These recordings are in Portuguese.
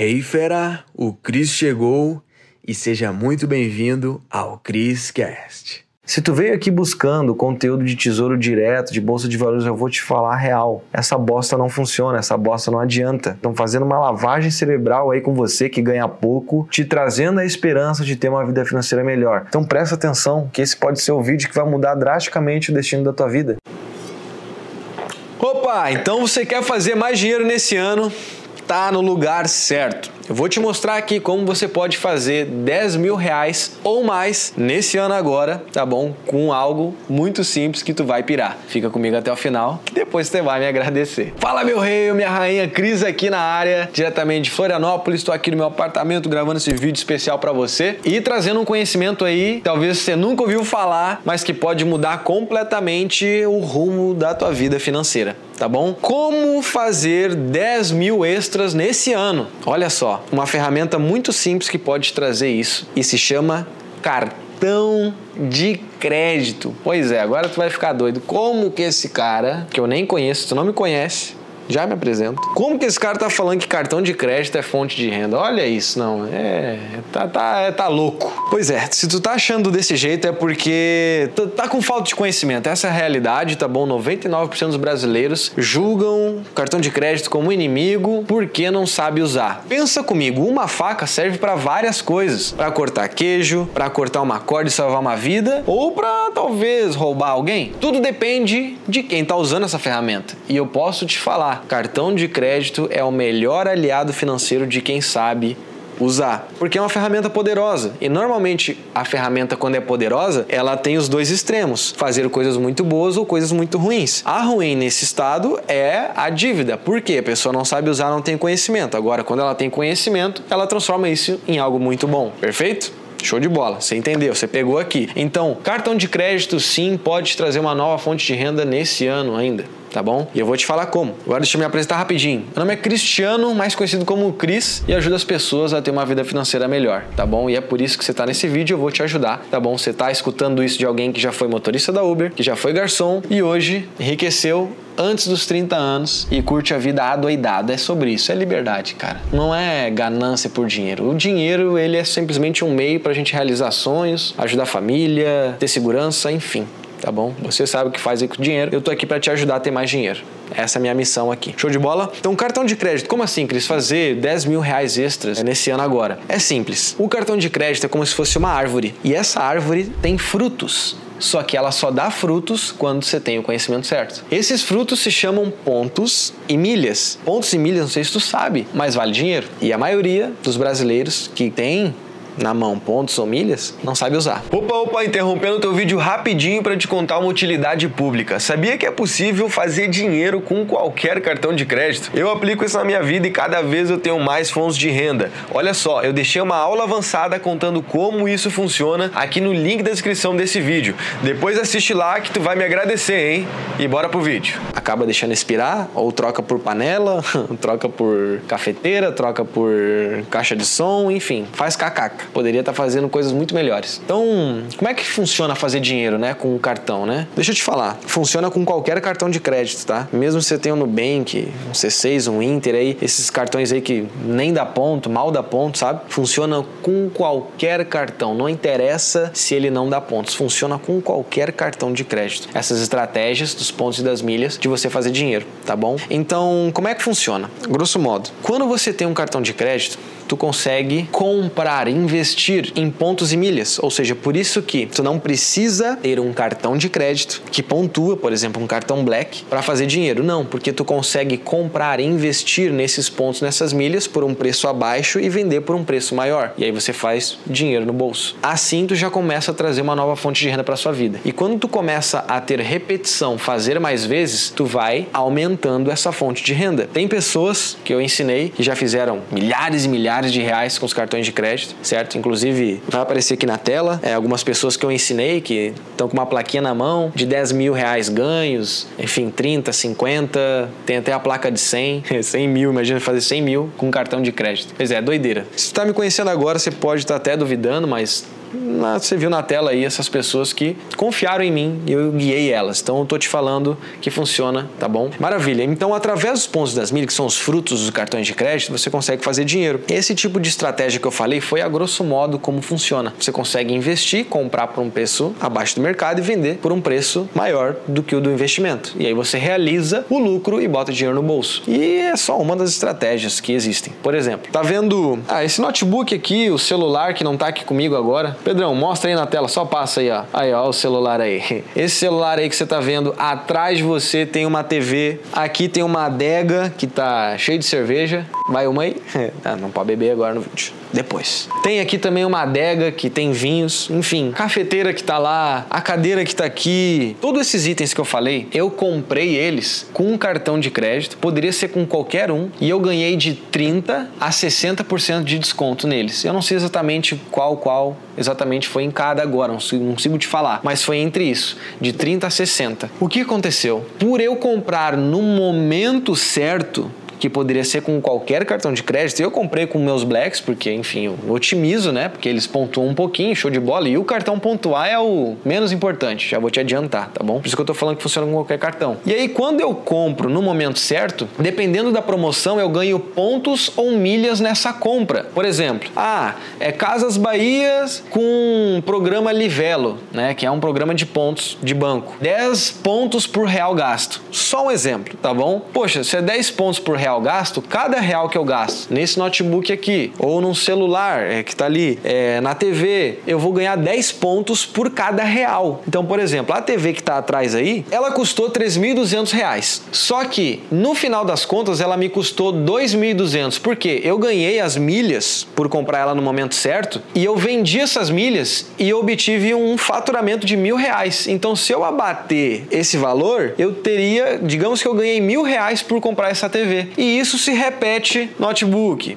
Hey fera, o Cris chegou e seja muito bem-vindo ao Cris Cast. Se tu veio aqui buscando conteúdo de tesouro direto, de bolsa de valores, eu vou te falar a real. Essa bosta não funciona, essa bosta não adianta. Estão fazendo uma lavagem cerebral aí com você que ganha pouco, te trazendo a esperança de ter uma vida financeira melhor. Então presta atenção, que esse pode ser o vídeo que vai mudar drasticamente o destino da tua vida. Opa, então você quer fazer mais dinheiro nesse ano? Tá no lugar certo. Eu vou te mostrar aqui como você pode fazer 10 mil reais ou mais nesse ano agora, tá bom? Com algo muito simples que tu vai pirar. Fica comigo até o final, que depois você vai me agradecer. Fala meu rei, minha rainha, Cris aqui na área, diretamente de Florianópolis. Estou aqui no meu apartamento gravando esse vídeo especial para você e trazendo um conhecimento aí, talvez você nunca ouviu falar, mas que pode mudar completamente o rumo da tua vida financeira tá bom? Como fazer 10 mil extras nesse ano? Olha só, uma ferramenta muito simples que pode trazer isso e se chama cartão de crédito. Pois é, agora tu vai ficar doido. Como que esse cara, que eu nem conheço, tu não me conhece, já me apresento. Como que esse cara tá falando que cartão de crédito é fonte de renda? Olha isso, não. É. Tá, tá, é, tá louco. Pois é, se tu tá achando desse jeito é porque tu tá com falta de conhecimento. Essa é a realidade, tá bom? 99% dos brasileiros julgam cartão de crédito como inimigo porque não sabe usar. Pensa comigo, uma faca serve para várias coisas: para cortar queijo, para cortar uma corda e salvar uma vida, ou para talvez roubar alguém. Tudo depende de quem tá usando essa ferramenta. E eu posso te falar cartão de crédito é o melhor aliado financeiro de quem sabe usar, porque é uma ferramenta poderosa. E normalmente a ferramenta quando é poderosa, ela tem os dois extremos, fazer coisas muito boas ou coisas muito ruins. A ruim nesse estado é a dívida. Por quê? A pessoa não sabe usar, não tem conhecimento. Agora, quando ela tem conhecimento, ela transforma isso em algo muito bom. Perfeito? Show de bola, você entendeu, você pegou aqui. Então, cartão de crédito sim pode trazer uma nova fonte de renda nesse ano ainda tá bom? E eu vou te falar como. Agora deixa eu me apresentar rapidinho. Meu nome é Cristiano, mais conhecido como Cris, e ajuda as pessoas a ter uma vida financeira melhor, tá bom? E é por isso que você tá nesse vídeo, eu vou te ajudar, tá bom? Você tá escutando isso de alguém que já foi motorista da Uber, que já foi garçom e hoje enriqueceu antes dos 30 anos e curte a vida adoidada. É sobre isso, é liberdade, cara. Não é ganância por dinheiro. O dinheiro, ele é simplesmente um meio pra gente realizar sonhos, ajudar a família, ter segurança, enfim tá bom? Você sabe o que faz aí com o dinheiro. Eu tô aqui para te ajudar a ter mais dinheiro. Essa é a minha missão aqui. Show de bola? Então, cartão de crédito. Como assim, Cris? Fazer 10 mil reais extras nesse ano agora? É simples. O cartão de crédito é como se fosse uma árvore. E essa árvore tem frutos. Só que ela só dá frutos quando você tem o conhecimento certo. Esses frutos se chamam pontos e milhas. Pontos e milhas, não sei se tu sabe, mas vale dinheiro. E a maioria dos brasileiros que tem na mão pontos ou milhas, não sabe usar. Opa, opa, interrompendo o teu vídeo rapidinho para te contar uma utilidade pública. Sabia que é possível fazer dinheiro com qualquer cartão de crédito? Eu aplico isso na minha vida e cada vez eu tenho mais fontes de renda. Olha só, eu deixei uma aula avançada contando como isso funciona aqui no link da descrição desse vídeo. Depois assiste lá que tu vai me agradecer, hein? E bora pro vídeo. Acaba deixando expirar ou troca por panela, troca por cafeteira, troca por caixa de som, enfim, faz cacaca poderia estar tá fazendo coisas muito melhores. Então, como é que funciona fazer dinheiro, né, com o cartão, né? Deixa eu te falar, funciona com qualquer cartão de crédito, tá? Mesmo você tem um Nubank, um C6, um Inter aí, esses cartões aí que nem dá ponto, mal dá ponto, sabe? Funciona com qualquer cartão, não interessa se ele não dá pontos, funciona com qualquer cartão de crédito. Essas estratégias dos pontos e das milhas de você fazer dinheiro, tá bom? Então, como é que funciona? Grosso modo, quando você tem um cartão de crédito, tu consegue comprar, investir em pontos e milhas. Ou seja, por isso que tu não precisa ter um cartão de crédito que pontua, por exemplo, um cartão Black para fazer dinheiro. Não, porque tu consegue comprar, investir nesses pontos, nessas milhas por um preço abaixo e vender por um preço maior. E aí você faz dinheiro no bolso. Assim tu já começa a trazer uma nova fonte de renda para sua vida. E quando tu começa a ter repetição, fazer mais vezes, tu vai aumentando essa fonte de renda. Tem pessoas que eu ensinei que já fizeram milhares e milhares milhares de reais com os cartões de crédito, certo? Inclusive, vai aparecer aqui na tela é, algumas pessoas que eu ensinei que estão com uma plaquinha na mão de 10 mil reais ganhos, enfim, 30, 50, tem até a placa de 100, 100 mil, imagina fazer 100 mil com cartão de crédito. Pois é, doideira. Se tu tá me conhecendo agora, você pode estar tá até duvidando, mas você viu na tela aí essas pessoas que confiaram em mim e eu guiei elas. Então eu tô te falando que funciona, tá bom? Maravilha. Então, através dos pontos das milhas, que são os frutos dos cartões de crédito, você consegue fazer dinheiro. Esse tipo de estratégia que eu falei foi a grosso modo como funciona. Você consegue investir, comprar por um preço abaixo do mercado e vender por um preço maior do que o do investimento. E aí você realiza o lucro e bota dinheiro no bolso. E é só uma das estratégias que existem. Por exemplo, tá vendo ah, esse notebook aqui, o celular que não tá aqui comigo agora? Pedrão, mostra aí na tela, só passa aí, ó. Aí, ó, o celular aí. Esse celular aí que você tá vendo, atrás de você tem uma TV, aqui tem uma adega que tá cheio de cerveja. Vai uma aí? ah, não pode beber agora no vídeo. Depois. Tem aqui também uma adega que tem vinhos, enfim, cafeteira que tá lá, a cadeira que tá aqui. Todos esses itens que eu falei, eu comprei eles com um cartão de crédito, poderia ser com qualquer um, e eu ganhei de 30 a 60% de desconto neles. Eu não sei exatamente qual qual exatamente foi em cada agora, não consigo te falar, mas foi entre isso, de 30 a 60. O que aconteceu? Por eu comprar no momento certo, que poderia ser com qualquer cartão de crédito. Eu comprei com meus Blacks, porque, enfim, eu otimizo, né? Porque eles pontuam um pouquinho, show de bola. E o cartão pontuar é o menos importante, já vou te adiantar, tá bom? Por isso que eu tô falando que funciona com qualquer cartão. E aí, quando eu compro no momento certo, dependendo da promoção, eu ganho pontos ou milhas nessa compra. Por exemplo, ah, é Casas Bahias com programa Livelo, né? Que é um programa de pontos de banco. 10 pontos por real gasto. Só um exemplo, tá bom? Poxa, se é 10 pontos por real real gasto, cada real que eu gasto nesse notebook aqui, ou num celular é, que está ali, é, na TV, eu vou ganhar 10 pontos por cada real. Então, por exemplo, a TV que está atrás aí, ela custou 3.200 reais. Só que, no final das contas, ela me custou 2.200, porque eu ganhei as milhas por comprar ela no momento certo, e eu vendi essas milhas e obtive um faturamento de mil reais. Então, se eu abater esse valor, eu teria, digamos que eu ganhei mil reais por comprar essa TV. E isso se repete notebook,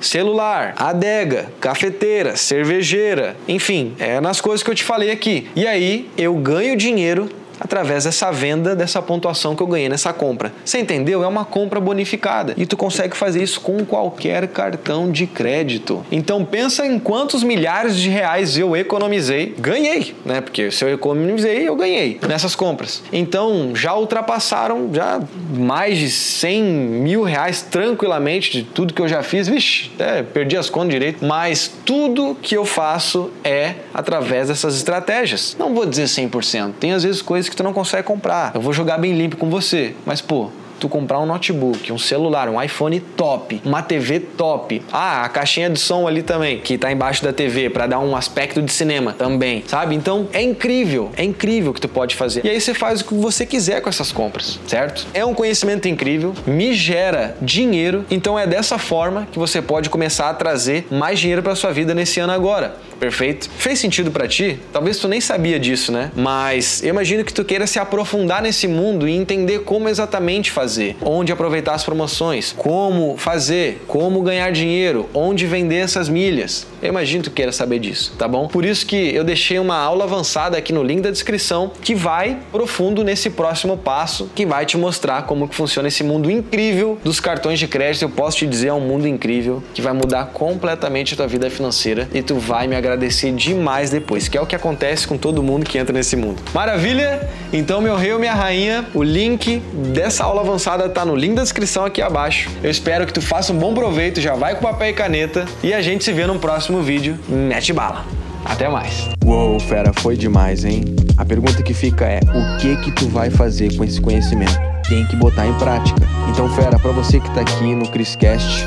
celular, adega, cafeteira, cervejeira, enfim, é nas coisas que eu te falei aqui. E aí eu ganho dinheiro através dessa venda, dessa pontuação que eu ganhei nessa compra. Você entendeu? É uma compra bonificada e tu consegue fazer isso com qualquer cartão de crédito. Então pensa em quantos milhares de reais eu economizei, ganhei, né? Porque se eu economizei, eu ganhei nessas compras. Então já ultrapassaram já mais de 100 mil reais tranquilamente de tudo que eu já fiz. Vixe, até perdi as contas direito. Mas tudo que eu faço é através dessas estratégias. Não vou dizer 100%. Tem às vezes coisas que tu não consegue comprar. Eu vou jogar bem limpo com você. Mas, pô, tu comprar um notebook, um celular, um iPhone top, uma TV top. Ah, a caixinha de som ali também, que tá embaixo da TV para dar um aspecto de cinema também, sabe? Então é incrível, é incrível que tu pode fazer. E aí você faz o que você quiser com essas compras, certo? É um conhecimento incrível, me gera dinheiro, então é dessa forma que você pode começar a trazer mais dinheiro para sua vida nesse ano agora. Perfeito? Fez sentido para ti? Talvez tu nem sabia disso, né? Mas eu imagino que tu queira se aprofundar nesse mundo e entender como exatamente fazer onde aproveitar as promoções, como fazer, como ganhar dinheiro, onde vender essas milhas. Eu imagino que tu queira saber disso, tá bom? Por isso que eu deixei uma aula avançada aqui no link da descrição que vai profundo nesse próximo passo, que vai te mostrar como que funciona esse mundo incrível dos cartões de crédito. Eu posso te dizer, é um mundo incrível que vai mudar completamente a tua vida financeira e tu vai me agradecer demais depois, que é o que acontece com todo mundo que entra nesse mundo. Maravilha? Então, meu rei ou minha rainha, o link dessa aula avançada avançada tá no link da descrição aqui abaixo. Eu espero que tu faça um bom proveito, já vai com papel e caneta e a gente se vê no próximo vídeo. Mete bala! Até mais. Uou, fera, foi demais, hein? A pergunta que fica é: o que que tu vai fazer com esse conhecimento? Tem que botar em prática. Então, fera, para você que tá aqui no Criscast,